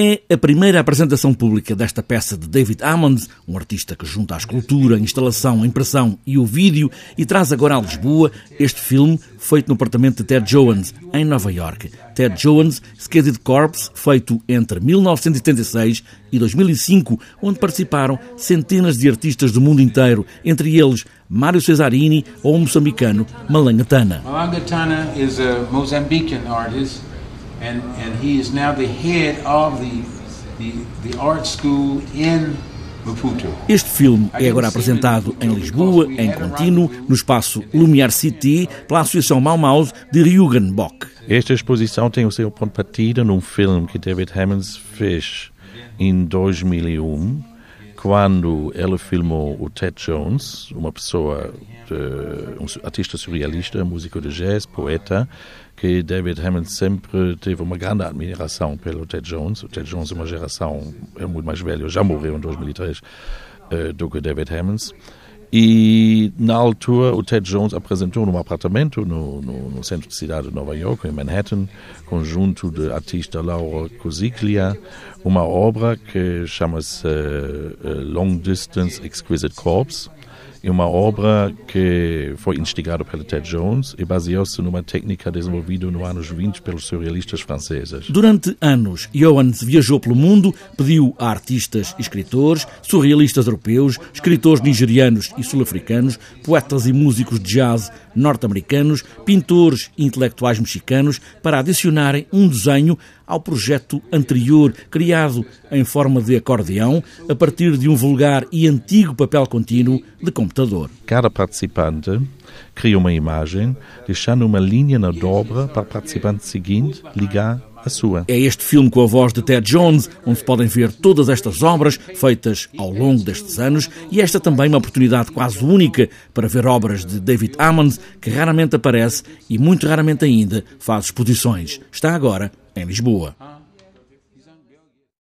É a primeira apresentação pública desta peça de David Hammond, um artista que junta a escultura, a instalação, a impressão e o vídeo e traz agora a Lisboa este filme feito no apartamento de Ted Jones, em Nova York. Ted Jones, Skated Corpse, feito entre 1976 e 2005, onde participaram centenas de artistas do mundo inteiro, entre eles Mário Cesarini ou o moçambicano Malanga Tana. Malanga Tana is a Mozambican artist and, and he is now the head of the, the, the art school in Maputo. Este filme é agora apresentado em Lisboa, em contínuo, no espaço Lumiar City, pela Associação Mau Maus de Rügenbock. Esta exposição tem o seu ponto de partida num filme que David Hammonds fez em 2001, quando ele filmou o Ted Jones, uma pessoa, de, um artista surrealista, músico de jazz, poeta, que David Hammond sempre teve uma grande admiração pelo Ted Jones. O Ted Jones é uma geração, é muito mais velho, já morreu em 2003, uh, eh, do que David Hammond. E na altura o Ted Jones apresentou num apartamento no, no, no, centro de cidade de Nova York, em Manhattan, conjunto de artista Laura Cosiclia, uma obra que chama-se uh, Long Distance Exquisite Corpse, é uma obra que foi instigada pelo Ted Jones e baseou-se numa técnica desenvolvida nos anos 20 pelos surrealistas franceses. Durante anos, Johannes viajou pelo mundo, pediu a artistas e escritores, surrealistas europeus, escritores nigerianos e sul-africanos, poetas e músicos de jazz norte-americanos, pintores e intelectuais mexicanos para adicionarem um desenho ao projeto anterior, criado em forma de acordeão, a partir de um vulgar e antigo papel contínuo de computador. Cada participante cria uma imagem, deixando uma linha na dobra para o participante seguinte ligar a sua. É este filme com a voz de Ted Jones, onde se podem ver todas estas obras feitas ao longo destes anos e esta também uma oportunidade quase única para ver obras de David Ammons, que raramente aparece e muito raramente ainda faz exposições. Está agora em Lisboa.